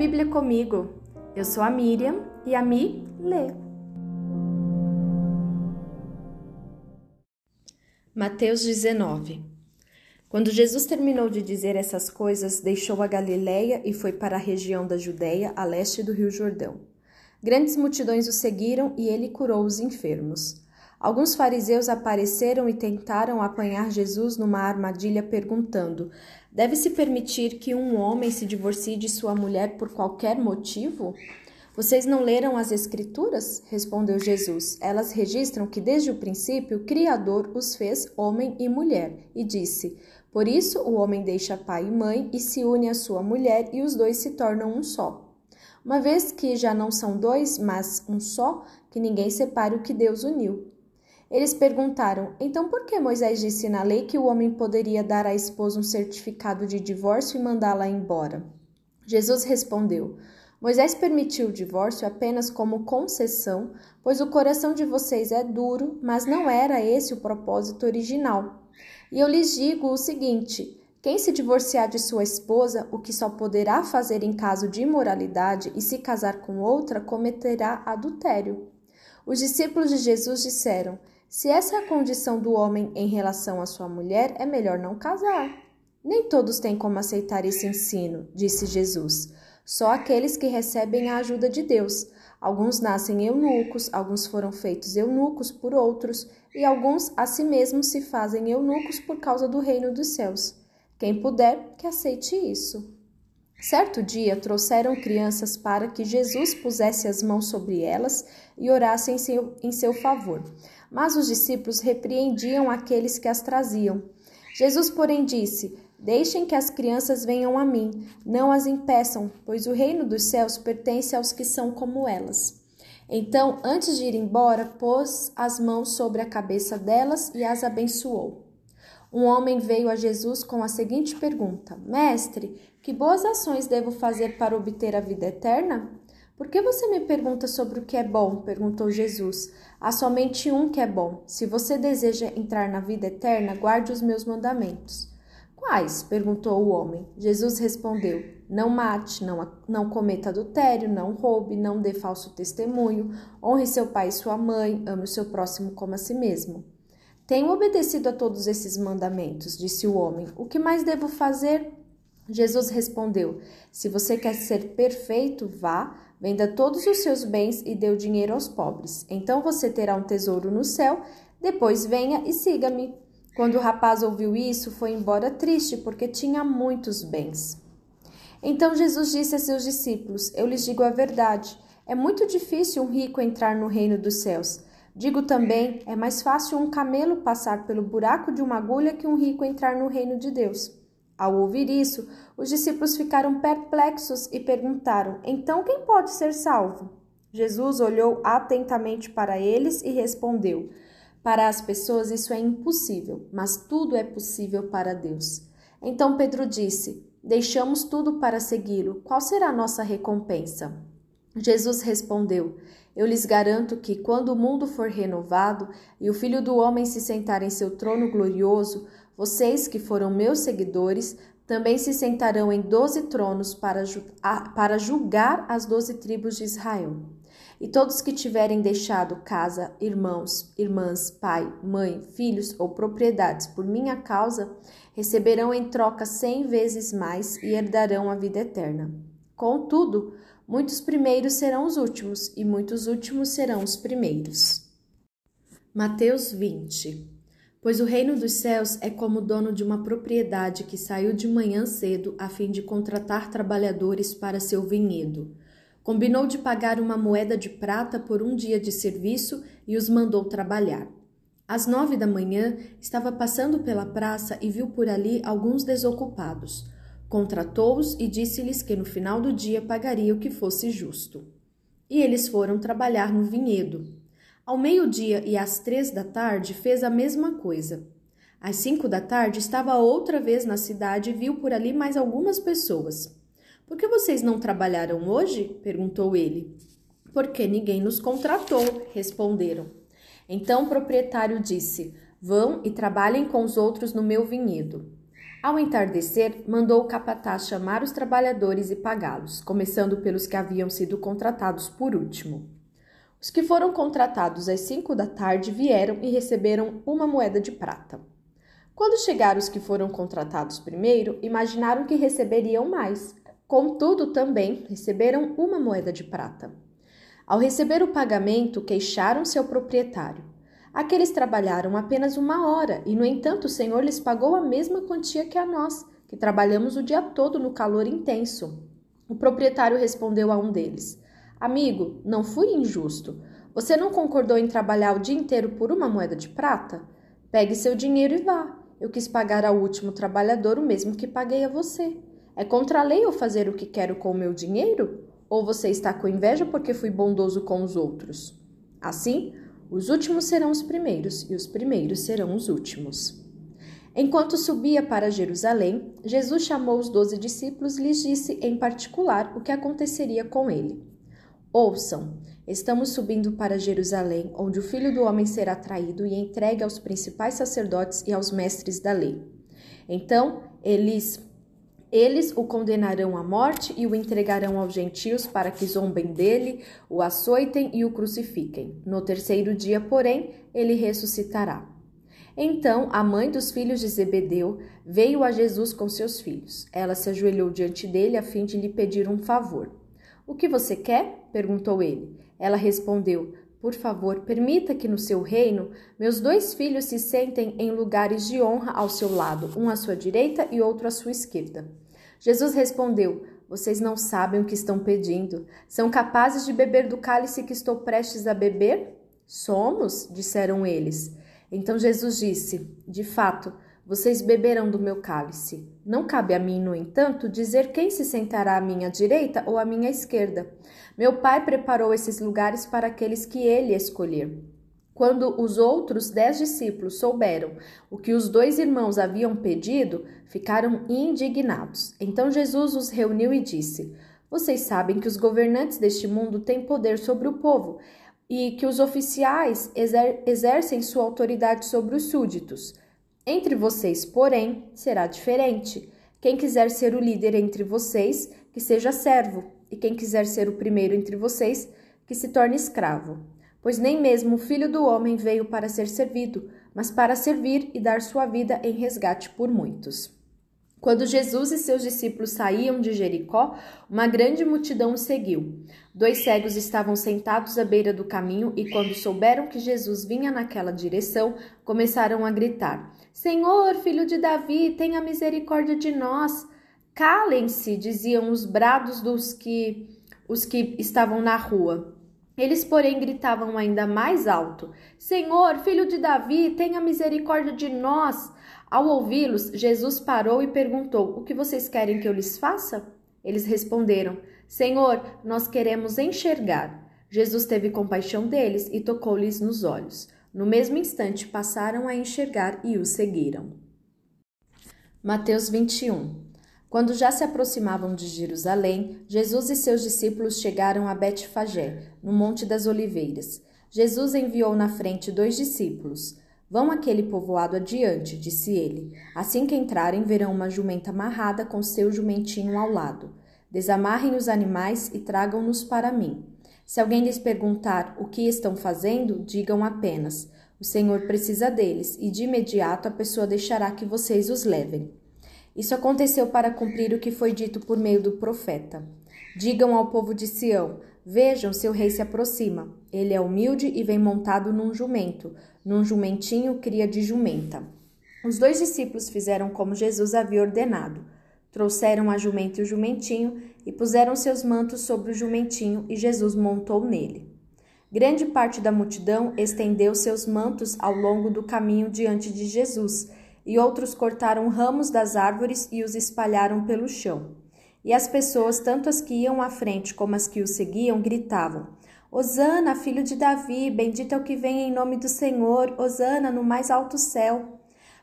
Bíblia comigo. Eu sou a Miriam e a Mi lê. Mateus 19 Quando Jesus terminou de dizer essas coisas, deixou a Galiléia e foi para a região da Judéia, a leste do Rio Jordão. Grandes multidões o seguiram e ele curou os enfermos. Alguns fariseus apareceram e tentaram apanhar Jesus numa armadilha, perguntando: Deve-se permitir que um homem se divorcie de sua mulher por qualquer motivo? Vocês não leram as Escrituras? Respondeu Jesus. Elas registram que desde o princípio o Criador os fez homem e mulher, e disse: Por isso o homem deixa pai e mãe e se une à sua mulher, e os dois se tornam um só. Uma vez que já não são dois, mas um só, que ninguém separe o que Deus uniu. Eles perguntaram: Então por que Moisés disse na lei que o homem poderia dar à esposa um certificado de divórcio e mandá-la embora? Jesus respondeu: Moisés permitiu o divórcio apenas como concessão, pois o coração de vocês é duro, mas não era esse o propósito original. E eu lhes digo o seguinte: quem se divorciar de sua esposa, o que só poderá fazer em caso de imoralidade, e se casar com outra, cometerá adultério. Os discípulos de Jesus disseram: se essa é a condição do homem em relação à sua mulher, é melhor não casar. Nem todos têm como aceitar esse ensino, disse Jesus. Só aqueles que recebem a ajuda de Deus. Alguns nascem eunucos, alguns foram feitos eunucos por outros, e alguns a si mesmos se fazem eunucos por causa do reino dos céus. Quem puder, que aceite isso. Certo dia trouxeram crianças para que Jesus pusesse as mãos sobre elas e orasse em seu, em seu favor. Mas os discípulos repreendiam aqueles que as traziam. Jesus, porém, disse: Deixem que as crianças venham a mim, não as impeçam, pois o reino dos céus pertence aos que são como elas. Então, antes de ir embora, pôs as mãos sobre a cabeça delas e as abençoou. Um homem veio a Jesus com a seguinte pergunta: Mestre, que boas ações devo fazer para obter a vida eterna? Por que você me pergunta sobre o que é bom? perguntou Jesus. Há somente um que é bom. Se você deseja entrar na vida eterna, guarde os meus mandamentos. Quais? perguntou o homem. Jesus respondeu: Não mate, não, não cometa adultério, não roube, não dê falso testemunho, honre seu pai e sua mãe, ame o seu próximo como a si mesmo. Tenho obedecido a todos esses mandamentos, disse o homem. O que mais devo fazer? Jesus respondeu: Se você quer ser perfeito, vá, venda todos os seus bens e dê o dinheiro aos pobres. Então você terá um tesouro no céu. Depois venha e siga-me. Quando o rapaz ouviu isso, foi embora triste, porque tinha muitos bens. Então Jesus disse a seus discípulos: Eu lhes digo a verdade. É muito difícil um rico entrar no reino dos céus. Digo também: é mais fácil um camelo passar pelo buraco de uma agulha que um rico entrar no reino de Deus. Ao ouvir isso, os discípulos ficaram perplexos e perguntaram: Então quem pode ser salvo? Jesus olhou atentamente para eles e respondeu: Para as pessoas isso é impossível, mas tudo é possível para Deus. Então Pedro disse: Deixamos tudo para segui-lo. Qual será a nossa recompensa? Jesus respondeu: Eu lhes garanto que, quando o mundo for renovado e o Filho do Homem se sentar em seu trono glorioso, vocês que foram meus seguidores também se sentarão em doze tronos para, para julgar as doze tribos de Israel. E todos que tiverem deixado casa, irmãos, irmãs, pai, mãe, filhos ou propriedades por minha causa, receberão em troca cem vezes mais e herdarão a vida eterna. Contudo, muitos primeiros serão os últimos, e muitos últimos serão os primeiros. Mateus 20 Pois o reino dos céus é como o dono de uma propriedade que saiu de manhã cedo a fim de contratar trabalhadores para seu vinhedo. Combinou de pagar uma moeda de prata por um dia de serviço e os mandou trabalhar. Às nove da manhã, estava passando pela praça e viu por ali alguns desocupados. Contratou-os e disse-lhes que no final do dia pagaria o que fosse justo. E eles foram trabalhar no vinhedo. Ao meio-dia e às três da tarde fez a mesma coisa. Às cinco da tarde estava outra vez na cidade e viu por ali mais algumas pessoas. Por que vocês não trabalharam hoje? perguntou ele. Porque ninguém nos contratou, responderam. Então o proprietário disse: Vão e trabalhem com os outros no meu vinhedo. Ao entardecer, mandou o capataz chamar os trabalhadores e pagá-los, começando pelos que haviam sido contratados por último. Os que foram contratados às cinco da tarde vieram e receberam uma moeda de prata. Quando chegaram os que foram contratados primeiro, imaginaram que receberiam mais. Contudo, também receberam uma moeda de prata. Ao receber o pagamento, queixaram-se ao proprietário. Aqueles trabalharam apenas uma hora e, no entanto, o Senhor lhes pagou a mesma quantia que a nós, que trabalhamos o dia todo no calor intenso. O proprietário respondeu a um deles: Amigo, não fui injusto. Você não concordou em trabalhar o dia inteiro por uma moeda de prata? Pegue seu dinheiro e vá. Eu quis pagar ao último trabalhador o mesmo que paguei a você. É contra a lei eu fazer o que quero com o meu dinheiro? Ou você está com inveja porque fui bondoso com os outros? Assim, os últimos serão os primeiros e os primeiros serão os últimos. Enquanto subia para Jerusalém, Jesus chamou os doze discípulos e lhes disse em particular o que aconteceria com ele. Ouçam, estamos subindo para Jerusalém, onde o filho do homem será traído e entregue aos principais sacerdotes e aos mestres da lei. Então, eles eles o condenarão à morte e o entregarão aos gentios para que zombem dele, o açoitem e o crucifiquem. No terceiro dia, porém, ele ressuscitará. Então a mãe dos filhos de Zebedeu veio a Jesus com seus filhos. Ela se ajoelhou diante dele a fim de lhe pedir um favor. O que você quer? perguntou ele. Ela respondeu: Por favor, permita que no seu reino meus dois filhos se sentem em lugares de honra ao seu lado, um à sua direita e outro à sua esquerda. Jesus respondeu: Vocês não sabem o que estão pedindo. São capazes de beber do cálice que estou prestes a beber? Somos, disseram eles. Então Jesus disse: De fato, vocês beberão do meu cálice. Não cabe a mim, no entanto, dizer quem se sentará à minha direita ou à minha esquerda. Meu Pai preparou esses lugares para aqueles que ele escolher. Quando os outros dez discípulos souberam o que os dois irmãos haviam pedido, ficaram indignados. Então Jesus os reuniu e disse: Vocês sabem que os governantes deste mundo têm poder sobre o povo e que os oficiais exer exercem sua autoridade sobre os súditos. Entre vocês, porém, será diferente. Quem quiser ser o líder entre vocês, que seja servo, e quem quiser ser o primeiro entre vocês, que se torne escravo pois nem mesmo o filho do homem veio para ser servido, mas para servir e dar sua vida em resgate por muitos. Quando Jesus e seus discípulos saíam de Jericó, uma grande multidão o seguiu. Dois cegos estavam sentados à beira do caminho e, quando souberam que Jesus vinha naquela direção, começaram a gritar: Senhor, filho de Davi, tenha misericórdia de nós. Calem-se, diziam os brados dos que os que estavam na rua. Eles, porém, gritavam ainda mais alto: Senhor, filho de Davi, tenha misericórdia de nós. Ao ouvi-los, Jesus parou e perguntou: O que vocês querem que eu lhes faça? Eles responderam: Senhor, nós queremos enxergar. Jesus teve compaixão deles e tocou-lhes nos olhos. No mesmo instante, passaram a enxergar e o seguiram. Mateus 21 quando já se aproximavam de Jerusalém, Jesus e seus discípulos chegaram a Betfagé, no Monte das Oliveiras. Jesus enviou na frente dois discípulos. Vão aquele povoado adiante, disse ele. Assim que entrarem, verão uma jumenta amarrada com seu jumentinho ao lado. Desamarrem os animais e tragam-nos para mim. Se alguém lhes perguntar o que estão fazendo, digam apenas: O Senhor precisa deles, e de imediato a pessoa deixará que vocês os levem. Isso aconteceu para cumprir o que foi dito por meio do profeta. Digam ao povo de Sião: Vejam, seu rei se aproxima. Ele é humilde e vem montado num jumento, num jumentinho cria de jumenta. Os dois discípulos fizeram como Jesus havia ordenado. Trouxeram a jumenta e o jumentinho e puseram seus mantos sobre o jumentinho e Jesus montou nele. Grande parte da multidão estendeu seus mantos ao longo do caminho diante de Jesus e outros cortaram ramos das árvores e os espalharam pelo chão. E as pessoas, tanto as que iam à frente como as que o seguiam, gritavam: Hosana, filho de Davi, bendito é o que vem em nome do Senhor, Hosana no mais alto céu.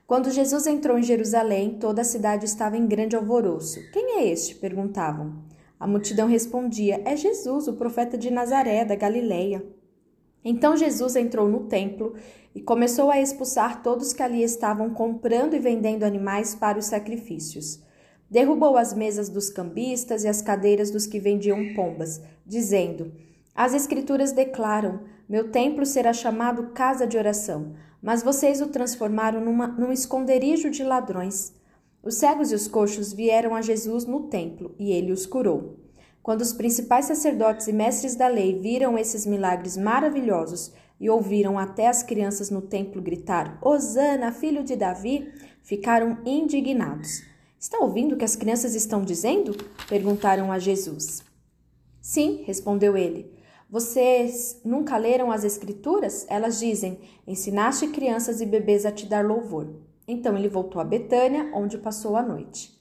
Quando Jesus entrou em Jerusalém, toda a cidade estava em grande alvoroço. Quem é este? perguntavam. A multidão respondia: É Jesus, o profeta de Nazaré, da Galileia. Então Jesus entrou no templo e começou a expulsar todos que ali estavam comprando e vendendo animais para os sacrifícios. Derrubou as mesas dos cambistas e as cadeiras dos que vendiam pombas, dizendo: As Escrituras declaram: Meu templo será chamado casa de oração, mas vocês o transformaram numa, num esconderijo de ladrões. Os cegos e os coxos vieram a Jesus no templo e ele os curou. Quando os principais sacerdotes e mestres da lei viram esses milagres maravilhosos e ouviram até as crianças no templo gritar: Hosana, filho de Davi, ficaram indignados. Está ouvindo o que as crianças estão dizendo? perguntaram a Jesus. Sim, respondeu ele. Vocês nunca leram as Escrituras? Elas dizem: Ensinaste crianças e bebês a te dar louvor. Então ele voltou a Betânia, onde passou a noite.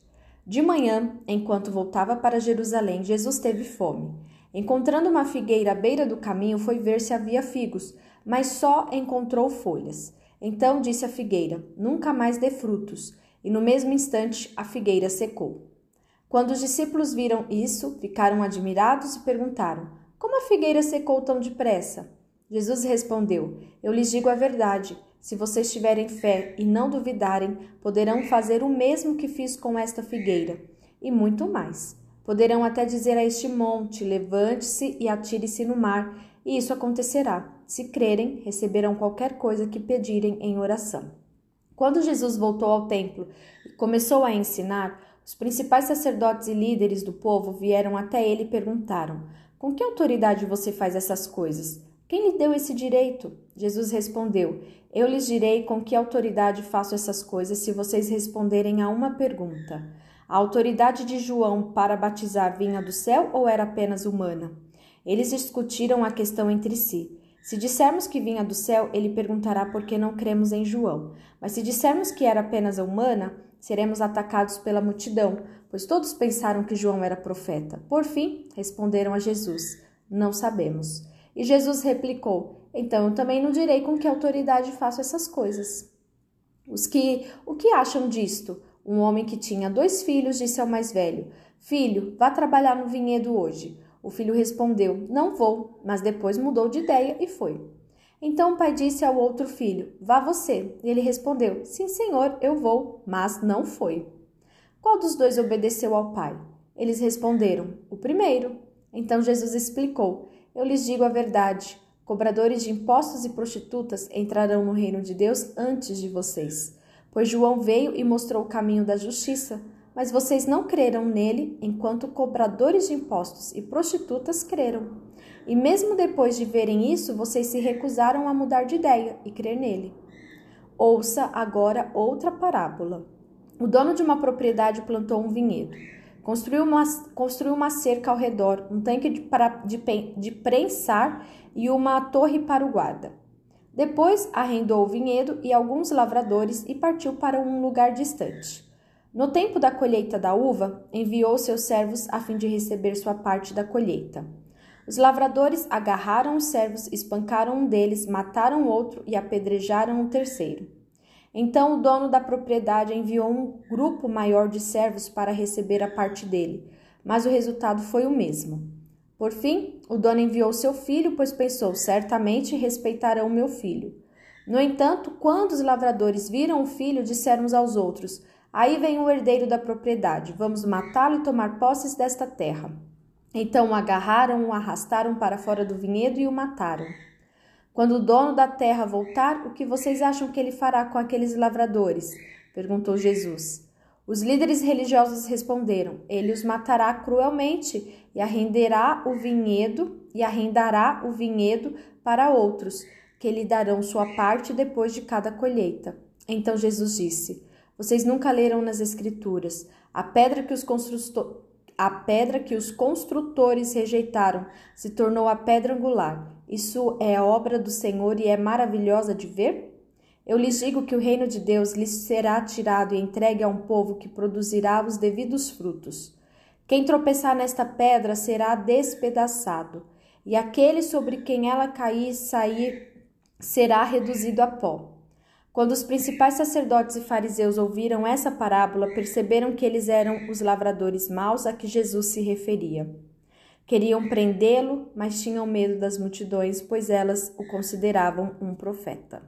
De manhã, enquanto voltava para Jerusalém, Jesus teve fome. Encontrando uma figueira à beira do caminho, foi ver se havia figos, mas só encontrou folhas. Então disse a figueira: Nunca mais dê frutos. E no mesmo instante a figueira secou. Quando os discípulos viram isso, ficaram admirados e perguntaram: Como a figueira secou tão depressa? Jesus respondeu: Eu lhes digo a verdade. Se vocês tiverem fé e não duvidarem, poderão fazer o mesmo que fiz com esta figueira, e muito mais. Poderão até dizer a este monte: levante-se e atire-se no mar, e isso acontecerá. Se crerem, receberão qualquer coisa que pedirem em oração. Quando Jesus voltou ao templo e começou a ensinar, os principais sacerdotes e líderes do povo vieram até ele e perguntaram: Com que autoridade você faz essas coisas? Quem lhe deu esse direito? Jesus respondeu: Eu lhes direi com que autoridade faço essas coisas se vocês responderem a uma pergunta. A autoridade de João para batizar vinha do céu ou era apenas humana? Eles discutiram a questão entre si. Se dissermos que vinha do céu, ele perguntará por que não cremos em João. Mas se dissermos que era apenas humana, seremos atacados pela multidão, pois todos pensaram que João era profeta. Por fim, responderam a Jesus: Não sabemos. E Jesus replicou: Então eu também não direi com que autoridade faço essas coisas. Os que, o que acham disto? Um homem que tinha dois filhos disse ao mais velho: Filho, vá trabalhar no vinhedo hoje. O filho respondeu: Não vou, mas depois mudou de ideia e foi. Então o pai disse ao outro filho: Vá você. E ele respondeu: Sim, senhor, eu vou, mas não foi. Qual dos dois obedeceu ao pai? Eles responderam: O primeiro. Então Jesus explicou: eu lhes digo a verdade: cobradores de impostos e prostitutas entrarão no reino de Deus antes de vocês. Pois João veio e mostrou o caminho da justiça, mas vocês não creram nele, enquanto cobradores de impostos e prostitutas creram. E mesmo depois de verem isso, vocês se recusaram a mudar de ideia e crer nele. Ouça agora outra parábola. O dono de uma propriedade plantou um vinhedo. Construiu uma, construiu uma cerca ao redor, um tanque de, para, de, de prensar e uma torre para o guarda. Depois arrendou o vinhedo e alguns lavradores e partiu para um lugar distante. No tempo da colheita da uva, enviou seus servos a fim de receber sua parte da colheita. Os lavradores agarraram os servos, espancaram um deles, mataram outro e apedrejaram o terceiro. Então o dono da propriedade enviou um grupo maior de servos para receber a parte dele, mas o resultado foi o mesmo. Por fim, o dono enviou seu filho, pois pensou: certamente respeitarão meu filho. No entanto, quando os lavradores viram o filho, disseram uns aos outros: Aí vem o herdeiro da propriedade, vamos matá-lo e tomar posses desta terra. Então o agarraram, o arrastaram para fora do vinhedo e o mataram. Quando o dono da terra voltar, o que vocês acham que ele fará com aqueles lavradores? perguntou Jesus. Os líderes religiosos responderam: Ele os matará cruelmente e arrenderá o vinhedo e arrendará o vinhedo para outros, que lhe darão sua parte depois de cada colheita. Então Jesus disse: Vocês nunca leram nas escrituras a pedra que os construtores a pedra que os construtores rejeitaram se tornou a pedra angular. Isso é obra do Senhor e é maravilhosa de ver? Eu lhes digo que o reino de Deus lhes será tirado e entregue a um povo que produzirá os devidos frutos. Quem tropeçar nesta pedra será despedaçado, e aquele sobre quem ela cair sair será reduzido a pó. Quando os principais sacerdotes e fariseus ouviram essa parábola, perceberam que eles eram os lavradores maus a que Jesus se referia. Queriam prendê-lo, mas tinham medo das multidões, pois elas o consideravam um profeta.